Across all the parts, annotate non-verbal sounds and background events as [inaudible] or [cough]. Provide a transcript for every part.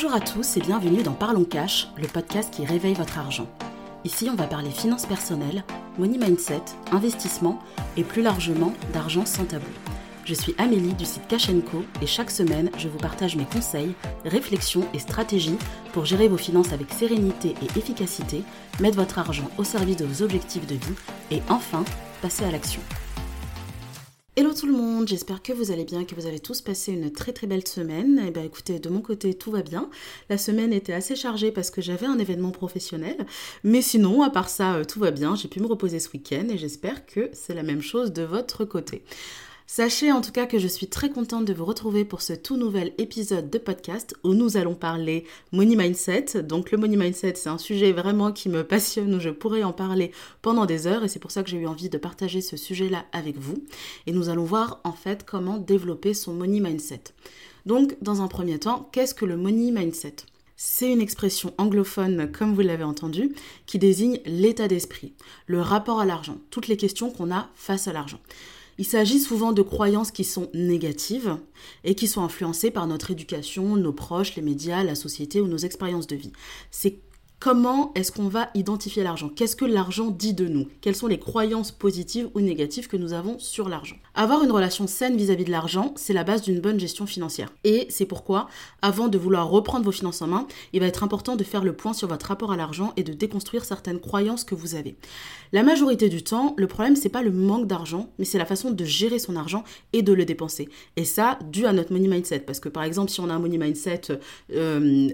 Bonjour à tous et bienvenue dans Parlons Cash, le podcast qui réveille votre argent. Ici, on va parler finances personnelles, money mindset, investissement et plus largement d'argent sans tabou. Je suis Amélie du site Cash et chaque semaine, je vous partage mes conseils, réflexions et stratégies pour gérer vos finances avec sérénité et efficacité, mettre votre argent au service de vos objectifs de vie et enfin passer à l'action. Hello tout le monde, j'espère que vous allez bien, que vous avez tous passé une très très belle semaine. Et eh bien écoutez, de mon côté tout va bien. La semaine était assez chargée parce que j'avais un événement professionnel. Mais sinon, à part ça, euh, tout va bien. J'ai pu me reposer ce week-end et j'espère que c'est la même chose de votre côté. Sachez en tout cas que je suis très contente de vous retrouver pour ce tout nouvel épisode de podcast où nous allons parler money mindset. Donc le money mindset, c'est un sujet vraiment qui me passionne où je pourrais en parler pendant des heures et c'est pour ça que j'ai eu envie de partager ce sujet-là avec vous. Et nous allons voir en fait comment développer son money mindset. Donc dans un premier temps, qu'est-ce que le money mindset? C'est une expression anglophone, comme vous l'avez entendu, qui désigne l'état d'esprit, le rapport à l'argent, toutes les questions qu'on a face à l'argent. Il s'agit souvent de croyances qui sont négatives et qui sont influencées par notre éducation, nos proches, les médias, la société ou nos expériences de vie. Comment est-ce qu'on va identifier l'argent? Qu'est-ce que l'argent dit de nous? Quelles sont les croyances positives ou négatives que nous avons sur l'argent? Avoir une relation saine vis-à-vis de l'argent, c'est la base d'une bonne gestion financière. Et c'est pourquoi, avant de vouloir reprendre vos finances en main, il va être important de faire le point sur votre rapport à l'argent et de déconstruire certaines croyances que vous avez. La majorité du temps, le problème c'est pas le manque d'argent, mais c'est la façon de gérer son argent et de le dépenser. Et ça, dû à notre money mindset. Parce que par exemple, si on a un money mindset, euh,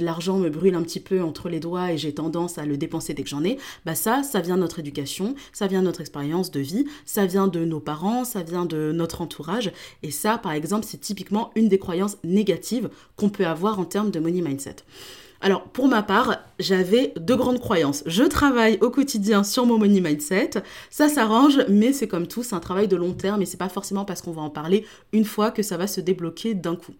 l'argent me brûle un petit peu entre les doigts et j'ai tendance à le dépenser dès que j'en ai, bah ça, ça vient de notre éducation, ça vient de notre expérience de vie, ça vient de nos parents, ça vient de notre entourage. Et ça, par exemple, c'est typiquement une des croyances négatives qu'on peut avoir en termes de money mindset. Alors, pour ma part, j'avais deux grandes croyances. Je travaille au quotidien sur mon money mindset. Ça s'arrange, mais c'est comme tout, c'est un travail de long terme et c'est pas forcément parce qu'on va en parler une fois que ça va se débloquer d'un coup.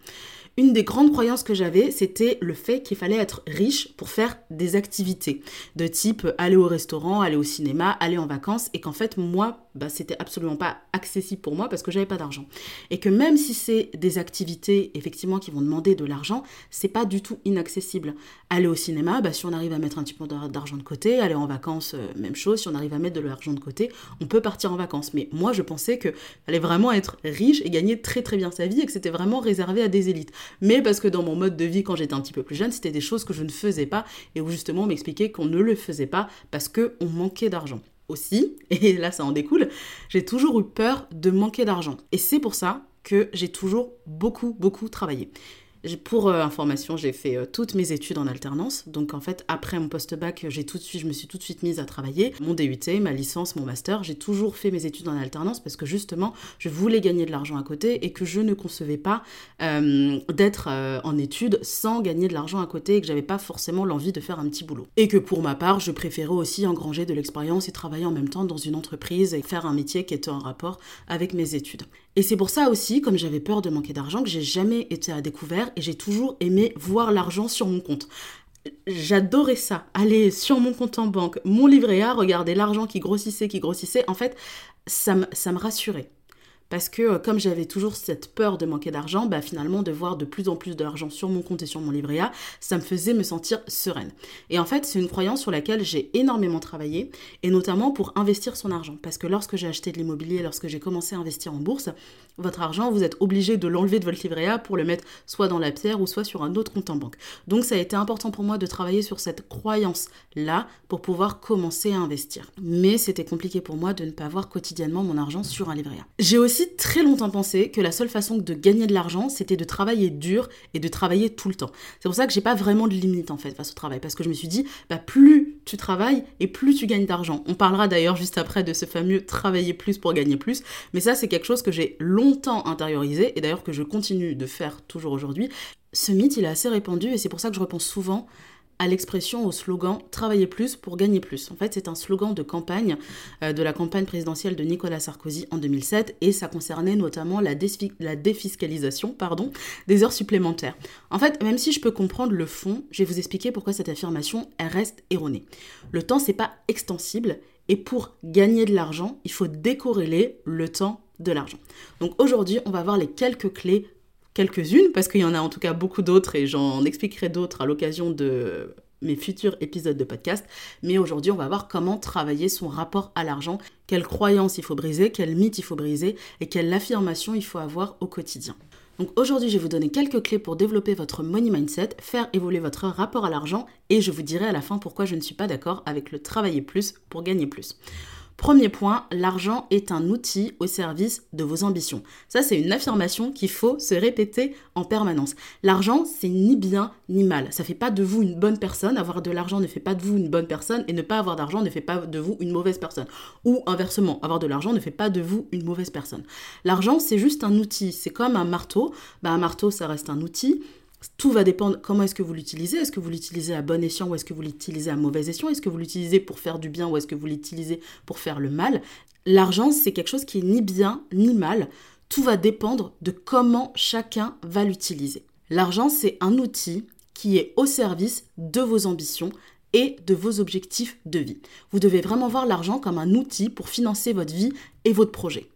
Une des grandes croyances que j'avais, c'était le fait qu'il fallait être riche pour faire des activités. De type aller au restaurant, aller au cinéma, aller en vacances, et qu'en fait, moi, bah, c'était absolument pas accessible pour moi parce que j'avais pas d'argent. Et que même si c'est des activités, effectivement, qui vont demander de l'argent, c'est pas du tout inaccessible. Aller au cinéma, bah, si on arrive à mettre un petit peu d'argent de côté, aller en vacances, euh, même chose, si on arrive à mettre de l'argent de côté, on peut partir en vacances. Mais moi, je pensais que fallait vraiment être riche et gagner très très bien sa vie et que c'était vraiment réservé à des élites mais parce que dans mon mode de vie quand j'étais un petit peu plus jeune, c'était des choses que je ne faisais pas et où justement on m'expliquait qu'on ne le faisait pas parce qu'on manquait d'argent. [laughs] Et là ça en découle, j'ai toujours eu peur de manquer d'argent. Et c'est pour ça que j'ai toujours beaucoup, beaucoup travaillé. Pour euh, information, j'ai fait euh, toutes mes études en alternance. Donc en fait, après mon post-bac, je me suis tout de suite mise à travailler. Mon DUT, ma licence, mon master, j'ai toujours fait mes études en alternance parce que justement, je voulais gagner de l'argent à côté et que je ne concevais pas euh, d'être en études sans gagner de l'argent à côté et que j'avais pas forcément l'envie de faire un petit boulot. Et que pour ma part, je préférais aussi engranger de l'expérience et travailler en même temps dans une entreprise et faire un métier qui était en rapport avec mes études. Et c'est pour ça aussi, comme j'avais peur de manquer d'argent, que j'ai jamais été à découvert et j'ai toujours aimé voir l'argent sur mon compte. J'adorais ça, aller sur mon compte en banque, mon livret A, regarder l'argent qui grossissait, qui grossissait. En fait, ça ça me rassurait parce que euh, comme j'avais toujours cette peur de manquer d'argent, bah finalement de voir de plus en plus d'argent sur mon compte et sur mon livret A, ça me faisait me sentir sereine. Et en fait, c'est une croyance sur laquelle j'ai énormément travaillé, et notamment pour investir son argent. Parce que lorsque j'ai acheté de l'immobilier, lorsque j'ai commencé à investir en bourse, votre argent, vous êtes obligé de l'enlever de votre livret A pour le mettre soit dans la pierre ou soit sur un autre compte en banque. Donc ça a été important pour moi de travailler sur cette croyance-là pour pouvoir commencer à investir. Mais c'était compliqué pour moi de ne pas voir quotidiennement mon argent sur un livret A. J'ai aussi très longtemps pensé que la seule façon de gagner de l'argent, c'était de travailler dur et de travailler tout le temps. C'est pour ça que j'ai pas vraiment de limite en fait face au travail, parce que je me suis dit, bah plus tu travailles et plus tu gagnes d'argent. On parlera d'ailleurs juste après de ce fameux travailler plus pour gagner plus, mais ça c'est quelque chose que j'ai longtemps intériorisé et d'ailleurs que je continue de faire toujours aujourd'hui. Ce mythe, il est assez répandu et c'est pour ça que je repense souvent à l'expression, au slogan Travailler plus pour gagner plus. En fait, c'est un slogan de campagne euh, de la campagne présidentielle de Nicolas Sarkozy en 2007 et ça concernait notamment la, défiscalisation des heures supplémentaires. En fait, même si je peux comprendre le fond, je vais vous expliquer pourquoi cette affirmation reste erronée. Le temps, c'est pas extensible et pour gagner de l'argent, il faut décorréler le temps de l'argent. Donc aujourd'hui, on va voir les quelques clés quelques-unes, parce qu'il y en a en tout cas beaucoup d'autres et j'en expliquerai d'autres à l'occasion de mes futurs épisodes de podcast. Mais aujourd'hui, on va voir comment travailler son rapport à l'argent, quelles croyances il faut briser, quels mythes il faut briser et quelle affirmation il faut avoir au quotidien. Donc aujourd'hui, je vais vous donner quelques clés pour développer votre money mindset, faire évoluer votre rapport à l'argent et je vous dirai à la fin pourquoi je ne suis pas d'accord avec le travailler plus pour gagner plus. Premier point, l'argent est un outil au service de vos ambitions. Ça, c'est une affirmation qu'il faut se répéter en permanence. L'argent, c'est ni bien ni mal. Ça fait pas de vous une bonne personne. Avoir de l'argent ne fait pas de vous une bonne personne et ne pas avoir d'argent ne fait pas de vous une mauvaise personne. Ou inversement, avoir de l'argent ne fait pas de vous une mauvaise personne. L'argent, c'est juste un outil. C'est comme un marteau. Bah, un marteau, ça reste un outil. Tout va dépendre comment est-ce que vous l'utilisez. Est-ce que vous l'utilisez à bon escient ou est-ce que vous l'utilisez à mauvais escient? Est-ce que vous l'utilisez pour faire du bien ou est-ce que vous l'utilisez pour faire le mal? L'argent, c'est quelque chose qui est ni bien ni mal. Tout va dépendre de comment chacun va l'utiliser. L'argent, c'est un outil qui est au service de vos ambitions et de vos objectifs de vie. Vous devez vraiment voir l'argent comme un outil pour financer votre vie et votre projet.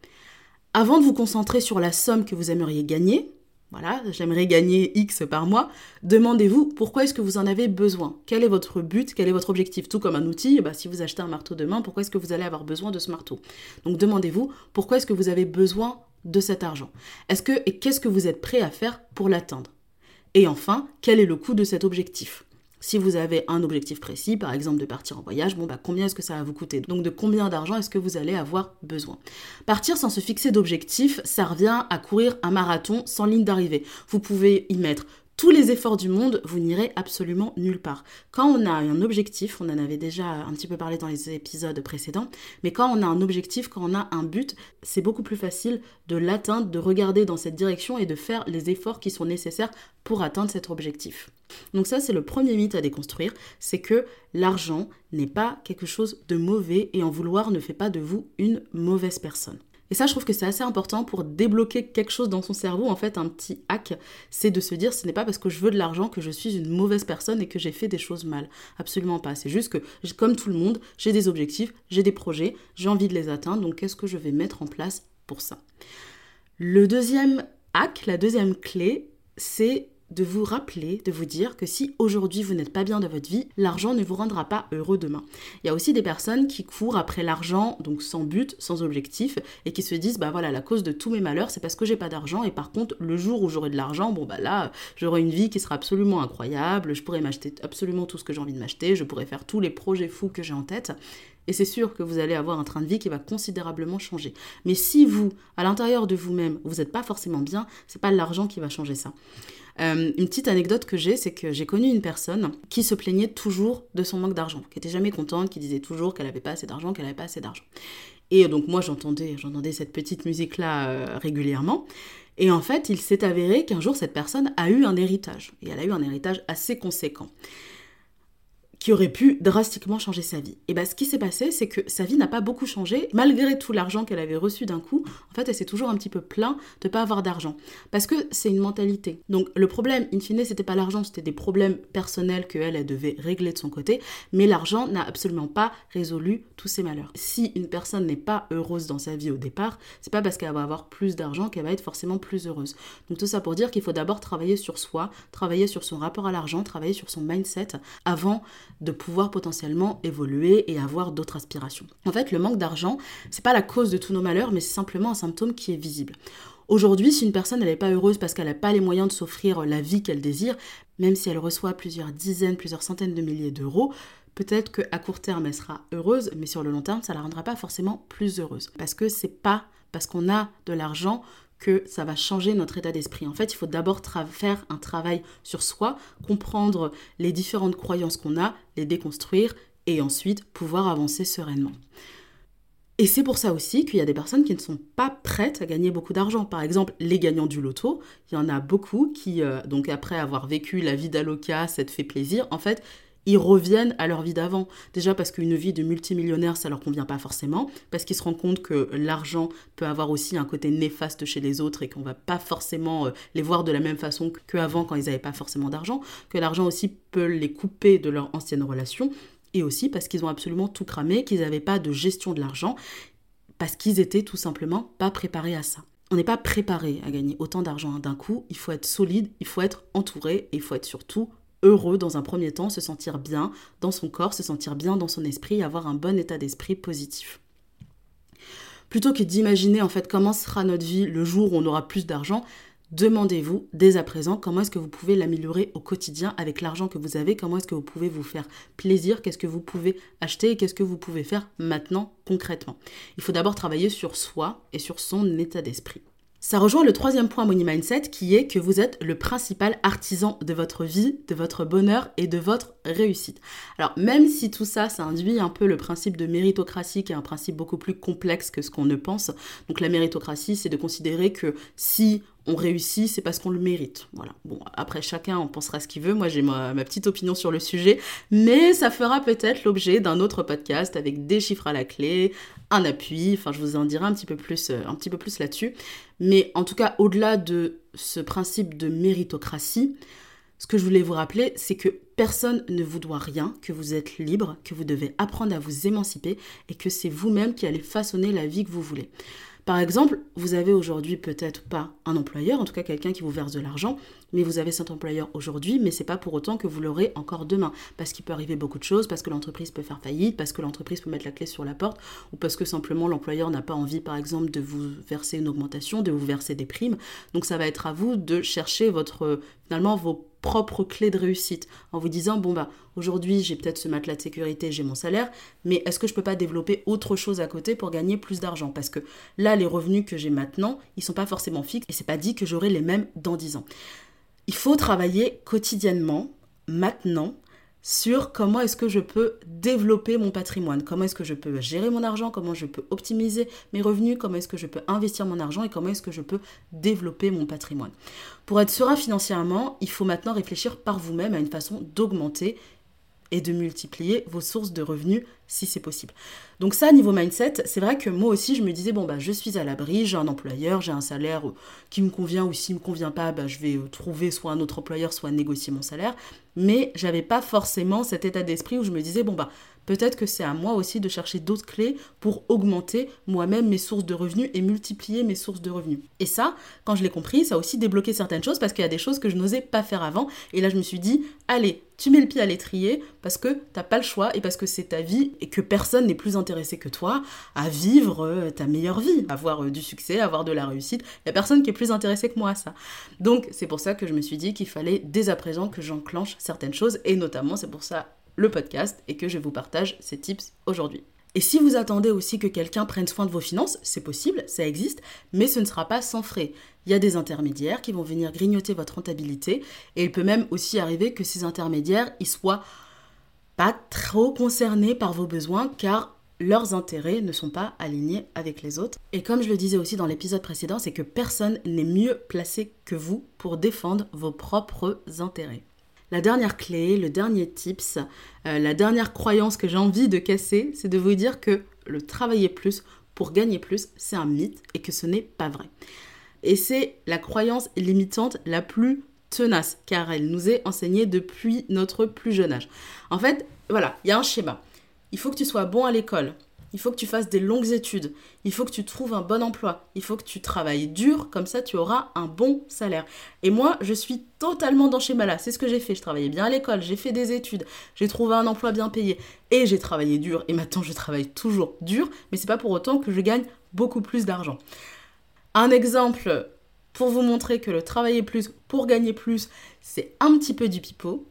Avant de vous concentrer sur la somme que vous aimeriez gagner, voilà, j'aimerais gagner X par mois, demandez-vous pourquoi est-ce que vous en avez besoin? Quel est votre but? Quel est votre objectif? Tout comme un outil, bah, si vous achetez un marteau demain, pourquoi est-ce que vous allez avoir besoin de ce marteau? Donc demandez-vous pourquoi est-ce que vous avez besoin de cet argent? Est-ce que et qu'est-ce que vous êtes prêt à faire pour l'atteindre? Et enfin, quel est le coût de cet objectif? Si vous avez un objectif précis, par exemple de partir en voyage, bon bah combien est-ce que ça va vous coûter? Donc de combien d'argent est-ce que vous allez avoir besoin? Partir sans se fixer d'objectif, ça revient à courir un marathon sans ligne d'arrivée. Vous pouvez y mettre tous les efforts du monde, vous n'irez absolument nulle part. Quand on a un objectif, on en avait déjà un petit peu parlé dans les épisodes précédents, mais quand on a un objectif, quand on a un but, c'est beaucoup plus facile de l'atteindre, de regarder dans cette direction et de faire les efforts qui sont nécessaires pour atteindre cet objectif. Donc ça, c'est le premier mythe à déconstruire, c'est que l'argent n'est pas quelque chose de mauvais et en vouloir ne fait pas de vous une mauvaise personne. Et ça, je trouve que c'est assez important pour débloquer quelque chose dans son cerveau. En fait, un petit hack, c'est de se dire ce n'est pas parce que je veux de l'argent que je suis une mauvaise personne et que j'ai fait des choses mal. Absolument pas. C'est juste que, comme tout le monde, j'ai des objectifs, j'ai des projets, j'ai envie de les atteindre. Donc, qu'est-ce que je vais mettre en place pour ça? Le deuxième hack, la deuxième clé, c'est de vous rappeler, de vous dire que si aujourd'hui vous n'êtes pas bien dans votre vie, l'argent ne vous rendra pas heureux demain. Il y a aussi des personnes qui courent après l'argent, donc sans but, sans objectif, et qui se disent, bah voilà, la cause de tous mes malheurs, c'est parce que j'ai pas d'argent, et par contre, le jour où j'aurai de l'argent, bon bah là, j'aurai une vie qui sera absolument incroyable, je pourrai m'acheter absolument tout ce que j'ai envie de m'acheter, je pourrai faire tous les projets fous que j'ai en tête. Et c'est sûr que vous allez avoir un train de vie qui va considérablement changer. Mais si vous, à l'intérieur de vous-même, vous n'êtes pas forcément bien, c'est pas l'argent qui va changer ça. Euh, une petite anecdote que j'ai, c'est que j'ai connu une personne qui se plaignait toujours de son manque d'argent, qui était jamais contente, qui disait toujours qu'elle n'avait pas assez d'argent, qu'elle n'avait pas assez d'argent. Et donc moi j'entendais, j'entendais cette petite musique-là euh, régulièrement. Et en fait, il s'est avéré qu'un jour cette personne a eu un héritage. Et elle a eu un héritage assez conséquent qui aurait pu drastiquement changer sa vie. Et bien ce qui s'est passé, c'est que sa vie n'a pas beaucoup changé, malgré tout l'argent qu'elle avait reçu d'un coup. En fait, elle s'est toujours un petit peu plaint de ne pas avoir d'argent. Parce que c'est une mentalité. Donc le problème, in fine, c'était pas l'argent, c'était des problèmes personnels qu'elle, elle devait régler de son côté. Mais l'argent n'a absolument pas résolu tous ses malheurs. Si une personne n'est pas heureuse dans sa vie au départ, c'est pas parce qu'elle va avoir plus d'argent qu'elle va être forcément plus heureuse. Donc tout ça pour dire qu'il faut d'abord travailler sur soi, travailler sur son rapport à l'argent, travailler sur son mindset avant de pouvoir potentiellement évoluer et avoir d'autres aspirations. En fait, le manque d'argent, c'est pas la cause de tous nos malheurs, mais c'est simplement un symptôme qui est visible. Aujourd'hui, si une personne n'est pas heureuse parce qu'elle n'a pas les moyens de s'offrir la vie qu'elle désire, même si elle reçoit plusieurs dizaines, plusieurs centaines de milliers d'euros, peut-être qu'à court terme elle sera heureuse, mais sur le long terme, ça la rendra pas forcément plus heureuse. Parce que c'est pas parce qu'on a de l'argent que ça va changer notre état d'esprit. En fait, il faut d'abord faire un travail sur soi, comprendre les différentes croyances qu'on a, les déconstruire et ensuite pouvoir avancer sereinement. Et c'est pour ça aussi qu'il y a des personnes qui ne sont pas prêtes à gagner beaucoup d'argent. Par exemple, les gagnants du loto, il y en a beaucoup qui, euh, donc après avoir vécu la vie d'Aloca, ça te fait plaisir, en fait, ils reviennent à leur vie d'avant. Déjà parce qu'une vie de multimillionnaire, ça leur convient pas forcément, parce qu'ils se rendent compte que l'argent peut avoir aussi un côté néfaste chez les autres et qu'on va pas forcément euh, les voir de la même façon qu'avant quand ils n'avaient pas forcément d'argent, que l'argent aussi peut les couper de leur ancienne relation, et aussi parce qu'ils ont absolument tout cramé, qu'ils n'avaient pas de gestion de l'argent, parce qu'ils étaient tout simplement pas préparés à ça. on n'est pas préparé à gagner autant d'argent d'un coup. Il faut être solide, il faut être entouré et il faut être surtout heureux dans un premier temps, se sentir bien dans son corps, se sentir bien dans son esprit, avoir un bon état d'esprit positif. Plutôt que d'imaginer en fait comment sera notre vie le jour où on aura plus d'argent, demandez-vous dès à présent comment est-ce que vous pouvez l'améliorer au quotidien avec l'argent que vous avez, comment est-ce que vous pouvez vous faire plaisir, qu'est-ce que vous pouvez acheter et qu'est-ce que vous pouvez faire maintenant concrètement. Il faut d'abord travailler sur soi et sur son état d'esprit. Ça rejoint le troisième point Money Mindset qui est que vous êtes le principal artisan de votre vie, de votre bonheur et de votre réussite. Alors même si tout ça, ça induit un peu le principe de méritocratie qui est un principe beaucoup plus complexe que ce qu'on ne pense. Donc la méritocratie, c'est de considérer que si on réussit, c'est parce qu'on le mérite. Voilà. Bon, après, chacun en pensera ce qu'il veut. Moi, j'ai ma, petite opinion sur le sujet. Mais ça fera peut-être l'objet d'un autre podcast avec des chiffres à la clé, un appui. Enfin, je vous en dirai un petit peu plus, euh, un petit peu plus là-dessus. Mais en tout cas, au-delà de ce principe de méritocratie, ce que je voulais vous rappeler, c'est que personne ne vous doit rien, que vous êtes libre, que vous devez apprendre à vous émanciper et que c'est vous-même qui allez façonner la vie que vous voulez. Par exemple, vous avez aujourd'hui peut-être pas un employeur, en tout cas quelqu'un qui vous verse de l'argent, mais vous avez cet employeur aujourd'hui, mais c'est pas pour autant que vous l'aurez encore demain, parce qu'il peut arriver beaucoup de choses, parce que l'entreprise peut faire faillite, parce que l'entreprise peut mettre la clé sur la porte, ou parce que simplement l'employeur n'a pas envie, par exemple, de vous verser une augmentation, de vous verser des primes. Donc ça va être à vous de chercher votre finalement vos propres clés de réussite en vous disant bon bah aujourd'hui j'ai peut-être ce matelas de sécurité, j'ai mon salaire, mais est-ce que je peux pas développer autre chose à côté pour gagner plus d'argent? Parce que là les revenus que j'ai maintenant, ils sont pas forcément fixes et c'est pas dit que j'aurai les mêmes dans 10 ans. Il faut travailler quotidiennement, maintenant, sur comment est-ce que je peux développer mon patrimoine, comment est-ce que je peux gérer mon argent, comment je peux optimiser mes revenus, comment est-ce que je peux investir mon argent et comment est-ce que je peux développer mon patrimoine. Pour être serein financièrement, il faut maintenant réfléchir par vous-même à une façon d'augmenter et de multiplier vos sources de revenus si c'est possible. Donc ça, niveau mindset, c'est vrai que moi aussi, je me disais, bon, bah, je suis à l'abri, j'ai un employeur, j'ai un salaire qui me convient, ou s'il ne me convient pas, bah, je vais euh, trouver soit un autre employeur, soit négocier mon salaire. Mais j'avais pas forcément cet état d'esprit où je me disais, bon, bah, peut-être que c'est à moi aussi de chercher d'autres clés pour augmenter moi-même mes sources de revenus et multiplier mes sources de revenus. Et ça, quand je l'ai compris, ça a aussi débloqué certaines choses parce qu'il y a des choses que je n'osais pas faire avant. Et là, je me suis dit, allez, tu mets le pied à l'étrier parce que t'as pas le choix et parce que c'est ta vie et que personne n'est plus intéressé que toi à vivre euh, ta meilleure vie, avoir euh, du succès, avoir de la réussite. Il y a personne qui est plus intéressé que moi à ça. Donc c'est pour ça que je me suis dit qu'il fallait dès à présent que j'enclenche certaines choses et notamment c'est pour ça le podcast et que je vous partage ces tips aujourd'hui. Et si vous attendez aussi que quelqu'un prenne soin de vos finances, c'est possible, ça existe, mais ce ne sera pas sans frais. Il y a des intermédiaires qui vont venir grignoter votre rentabilité et il peut même aussi arriver que ces intermédiaires, ils soient pas trop concernés par vos besoins car leurs intérêts ne sont pas alignés avec les autres. Et comme je le disais aussi dans l'épisode précédent, c'est que personne n'est mieux placé que vous pour défendre vos propres intérêts. La dernière clé, le dernier tips, euh, la dernière croyance que j'ai envie de casser, c'est de vous dire que le travailler plus pour gagner plus, c'est un mythe et que ce n'est pas vrai. Et c'est la croyance limitante la plus tenace, car elle nous est enseignée depuis notre plus jeune âge. En fait, voilà, il y a un schéma. Il faut que tu sois bon à l'école, il faut que tu fasses des longues études, il faut que tu trouves un bon emploi, il faut que tu travailles dur, comme ça tu auras un bon salaire. Et moi, je suis totalement dans ce schéma-là. C'est ce que j'ai fait. Je travaillais bien à l'école, j'ai fait des études, j'ai trouvé un emploi bien payé et j'ai travaillé dur. Et maintenant, je travaille toujours dur, mais c'est pas pour autant que je gagne beaucoup plus d'argent. Un exemple pour vous montrer que le travailler plus pour gagner plus, c'est un petit peu du pipeau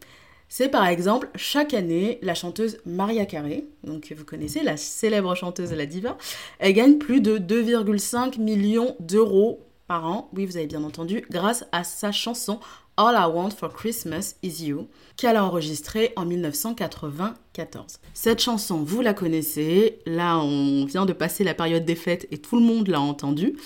c'est par exemple chaque année la chanteuse Maria Carey, donc vous connaissez la célèbre chanteuse La Diva, elle gagne plus de 2,5 millions d'euros par an, oui vous avez bien entendu, grâce à sa chanson All I Want for Christmas Is You, qu'elle a enregistrée en 1994. Cette chanson, vous la connaissez, là on vient de passer la période des fêtes et tout le monde l'a entendue.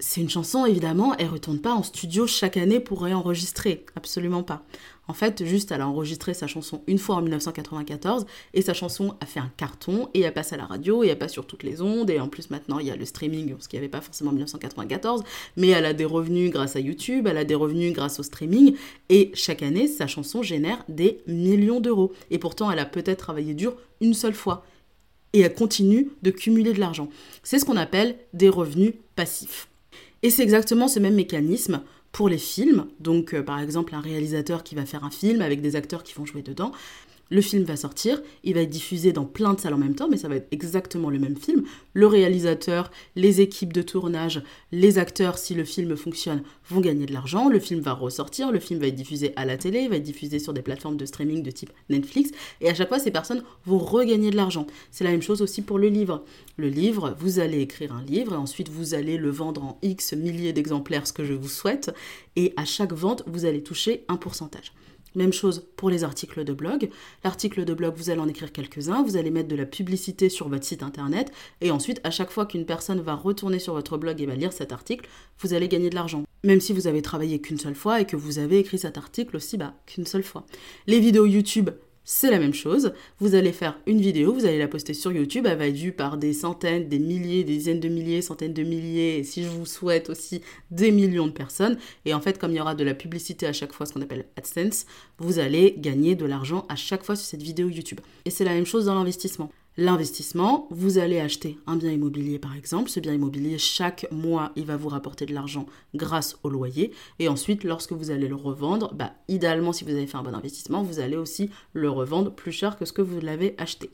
C'est une chanson, évidemment, elle retourne pas en studio chaque année pour réenregistrer, absolument pas. En fait, juste, elle a enregistré sa chanson une fois en 1994 et sa chanson a fait un carton et elle passe à la radio et elle passe sur toutes les ondes et en plus maintenant il y a le streaming, ce qu'il n'y avait pas forcément en 1994, mais elle a des revenus grâce à YouTube, elle a des revenus grâce au streaming et chaque année sa chanson génère des millions d'euros. Et pourtant elle a peut-être travaillé dur une seule fois et elle continue de cumuler de l'argent. C'est ce qu'on appelle des revenus passifs. Et c'est exactement ce même mécanisme pour les films. Donc, euh, par exemple, un réalisateur qui va faire un film avec des acteurs qui vont jouer dedans. Le film va sortir, il va être diffusé dans plein de salles en même temps, mais ça va être exactement le même film. Le réalisateur, les équipes de tournage, les acteurs, si le film fonctionne, vont gagner de l'argent. Le film va ressortir, le film va être diffusé à la télé, il va être diffusé sur des plateformes de streaming de type Netflix, et à chaque fois, ces personnes vont regagner de l'argent. C'est la même chose aussi pour le livre. Le livre, vous allez écrire un livre, et ensuite vous allez le vendre en X milliers d'exemplaires, ce que je vous souhaite, et à chaque vente, vous allez toucher un pourcentage. Même chose pour les articles de blog. L'article de blog, vous allez en écrire quelques-uns, vous allez mettre de la publicité sur votre site internet, et ensuite, à chaque fois qu'une personne va retourner sur votre blog et va lire cet article, vous allez gagner de l'argent. Même si vous avez travaillé qu'une seule fois et que vous avez écrit cet article aussi bas qu'une seule fois. Les vidéos YouTube, c'est la même chose. Vous allez faire une vidéo, vous allez la poster sur YouTube, elle va être vue par des centaines, des milliers, des dizaines de milliers, centaines de milliers, si je vous souhaite aussi des millions de personnes. Et en fait, comme il y aura de la publicité à chaque fois, ce qu'on appelle AdSense, vous allez gagner de l'argent à chaque fois sur cette vidéo YouTube. Et c'est la même chose dans l'investissement. L'investissement, vous allez acheter un bien immobilier par exemple. Ce bien immobilier, chaque mois, il va vous rapporter de l'argent grâce au loyer. Et ensuite, lorsque vous allez le revendre, bah, idéalement, si vous avez fait un bon investissement, vous allez aussi le revendre plus cher que ce que vous l'avez acheté.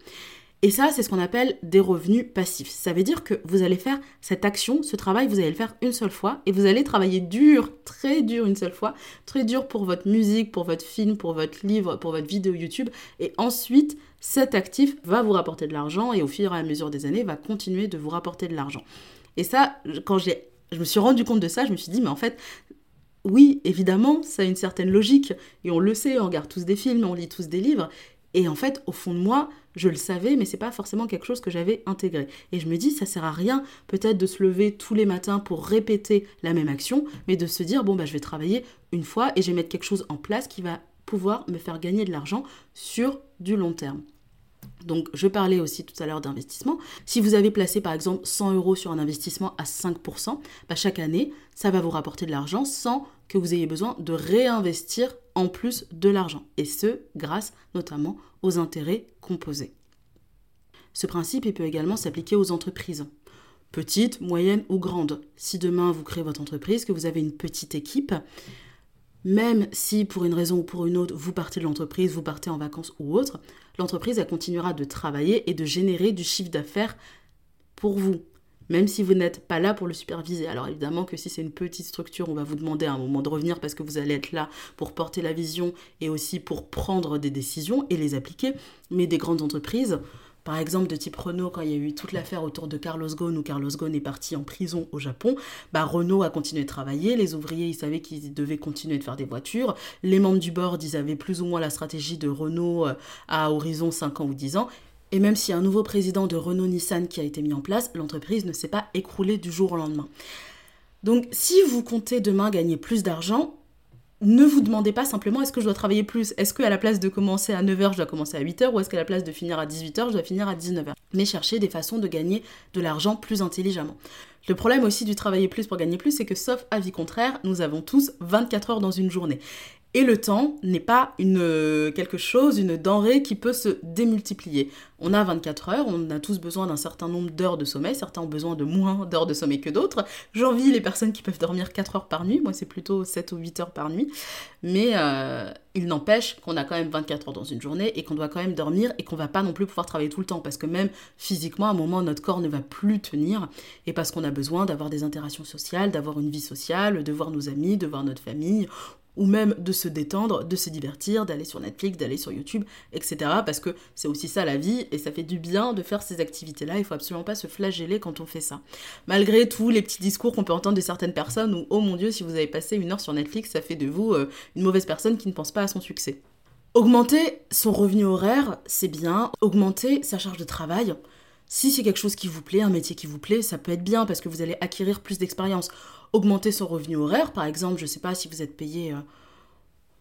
Et ça, c'est ce qu'on appelle des revenus passifs. Ça veut dire que vous allez faire cette action, ce travail, vous allez le faire une seule fois et vous allez travailler dur, très dur une seule fois, très dur pour votre musique, pour votre film, pour votre livre, pour votre vidéo YouTube. Et ensuite, cet actif va vous rapporter de l'argent et au fur et à mesure des années va continuer de vous rapporter de l'argent. Et ça, quand j'ai, je me suis rendu compte de ça, je me suis dit, mais en fait, oui, évidemment, ça a une certaine logique. Et on le sait, on regarde tous des films, on lit tous des livres. Et en fait, au fond de moi, je le savais, mais c'est pas forcément quelque chose que j'avais intégré. Et je me dis, ça sert à rien peut-être de se lever tous les matins pour répéter la même action, mais de se dire, bon, bah, je vais travailler une fois et je vais mettre quelque chose en place qui va pouvoir me faire gagner de l'argent sur du long terme. Donc, je parlais aussi tout à l'heure d'investissement. Si vous avez placé par exemple 100 euros sur un investissement à 5%, bah, chaque année, ça va vous rapporter de l'argent sans que vous ayez besoin de réinvestir en plus de l'argent. Et ce, grâce notamment aux intérêts composés. Ce principe il peut également s'appliquer aux entreprises. Petites, moyennes ou grandes. Si demain vous créez votre entreprise, que vous avez une petite équipe, même si pour une raison ou pour une autre, vous partez de l'entreprise, vous partez en vacances ou autre, l'entreprise elle continuera de travailler et de générer du chiffre d'affaires pour vous, même si vous n'êtes pas là pour le superviser. Alors évidemment que si c'est une petite structure, on va vous demander à un moment de revenir parce que vous allez être là pour porter la vision et aussi pour prendre des décisions et les appliquer. Mais des grandes entreprises, par exemple, de type Renault, quand il y a eu toute l'affaire autour de Carlos Ghosn, où Carlos Ghosn est parti en prison au Japon, bah Renault a continué de travailler, les ouvriers, ils savaient qu'ils devaient continuer de faire des voitures, les membres du board, ils avaient plus ou moins la stratégie de Renault euh, à horizon 5 ans ou 10 ans, et même s'il y a un nouveau président de Renault-Nissan qui a été mis en place, l'entreprise ne s'est pas écroulée du jour au lendemain. Donc si vous comptez demain gagner plus d'argent, ne vous demandez pas simplement est-ce que je dois travailler plus? Est-ce qu'à la place de commencer à 9h, je dois commencer à 8h Ou est-ce qu'à la place de finir à 18h, je dois finir à 19h Mais cherchez des façons de gagner de l'argent plus intelligemment. Le problème aussi du travailler plus pour gagner plus, c'est que sauf avis contraire, nous avons tous 24 heures dans une journée. Et le temps n'est pas une, quelque chose, une denrée qui peut se démultiplier. On a 24 heures, on a tous besoin d'un certain nombre d'heures de sommeil, certains ont besoin de moins d'heures de sommeil que d'autres. J'envie les personnes qui peuvent dormir 4 heures par nuit, moi c'est plutôt 7 ou 8 heures par nuit. Mais euh, il n'empêche qu'on a quand même 24 heures dans une journée et qu'on doit quand même dormir et qu'on va pas non plus pouvoir travailler tout le temps parce que même physiquement, à un moment, notre corps ne va plus tenir et parce qu'on a besoin d'avoir des interactions sociales, d'avoir une vie sociale, de voir nos amis, de voir notre famille ou même de se détendre, de se divertir, d'aller sur Netflix, d'aller sur YouTube, etc. Parce que c'est aussi ça la vie et ça fait du bien de faire ces activités-là. Il faut absolument pas se flageller quand on fait ça. Malgré tous les petits discours qu'on peut entendre de certaines personnes où, oh mon dieu, si vous avez passé une heure sur Netflix, ça fait de vous euh, une mauvaise personne qui ne pense pas à son succès. Augmenter son revenu horaire, c'est bien. Augmenter sa charge de travail, si c'est quelque chose qui vous plaît, un métier qui vous plaît, ça peut être bien parce que vous allez acquérir plus d'expérience. Augmenter son revenu horaire, par exemple, je ne sais pas si vous êtes payé, euh,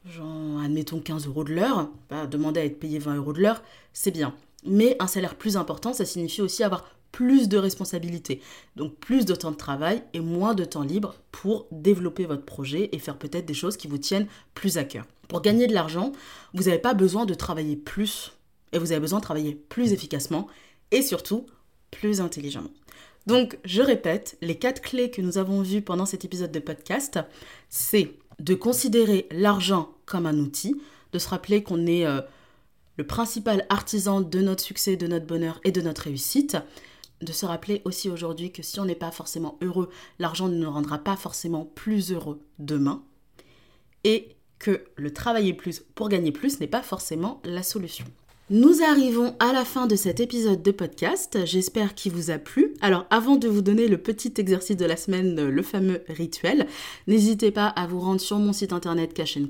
genre, admettons 15 euros de l'heure, bah, demander à être payé 20 euros de l'heure, c'est bien. Mais un salaire plus important, ça signifie aussi avoir plus de responsabilités, donc plus de temps de travail et moins de temps libre pour développer votre projet et faire peut-être des choses qui vous tiennent plus à cœur. Pour gagner de l'argent, vous n'avez pas besoin de travailler plus et vous avez besoin de travailler plus efficacement et surtout plus intelligemment. Donc, je répète, les quatre clés que nous avons vues pendant cet épisode de podcast, c'est de considérer l'argent comme un outil, de se rappeler qu'on est euh, le principal artisan de notre succès, de notre bonheur et de notre réussite, de se rappeler aussi aujourd'hui que si on n'est pas forcément heureux, l'argent ne nous rendra pas forcément plus heureux demain, et que le travailler plus pour gagner plus n'est pas forcément la solution. Nous arrivons à la fin de cet épisode de podcast. J'espère qu'il vous a plu. Alors avant de vous donner le petit exercice de la semaine, le fameux rituel, n'hésitez pas à vous rendre sur mon site internet Cash et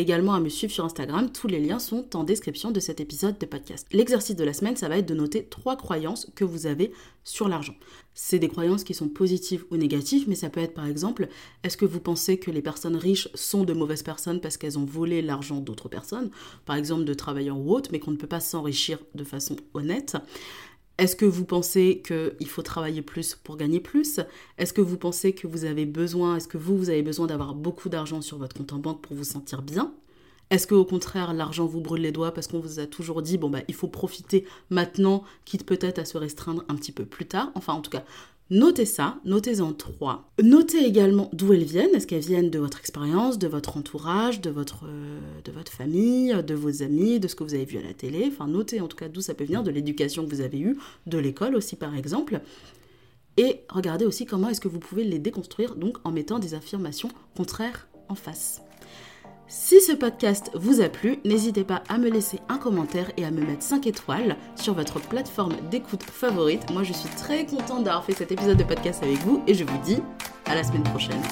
également à me suivre sur Instagram. Tous les liens sont en description de cet épisode de podcast. L'exercice de la semaine, ça va être de noter trois croyances que vous avez sur l'argent. C'est des croyances qui sont positives ou négatives, mais ça peut être par exemple, est-ce que vous pensez que les personnes riches sont de mauvaises personnes parce qu'elles ont volé l'argent d'autres personnes, par exemple de travailleurs ou autres, mais qu'on ne peut pas s'enrichir de façon honnête. Est-ce que vous pensez qu'il faut travailler plus pour gagner plus? Est-ce que vous pensez que vous avez besoin, est-ce que vous, vous avez besoin d'avoir beaucoup d'argent sur votre compte en banque pour vous sentir bien? Est-ce qu'au contraire, l'argent vous brûle les doigts parce qu'on vous a toujours dit, bon, bah, il faut profiter maintenant, quitte peut-être à se restreindre un petit peu plus tard? Enfin, en tout cas, Notez ça, notez-en trois. Notez également d'où elles viennent. Est-ce qu'elles viennent de votre expérience, de votre entourage, de votre, euh, de famille, de vos amis, de ce que vous avez vu à la télé? Enfin, notez en tout cas d'où ça peut venir, de l'éducation que vous avez eue, de l'école aussi par exemple. Et regardez aussi comment est-ce que vous pouvez les déconstruire, donc en mettant des affirmations contraires en face. Si ce podcast vous a plu, n'hésitez pas à me laisser un commentaire et à me mettre 5 étoiles sur votre plateforme d'écoute favorite. Moi, je suis très contente d'avoir fait cet épisode de podcast avec vous et je vous dis à la semaine prochaine.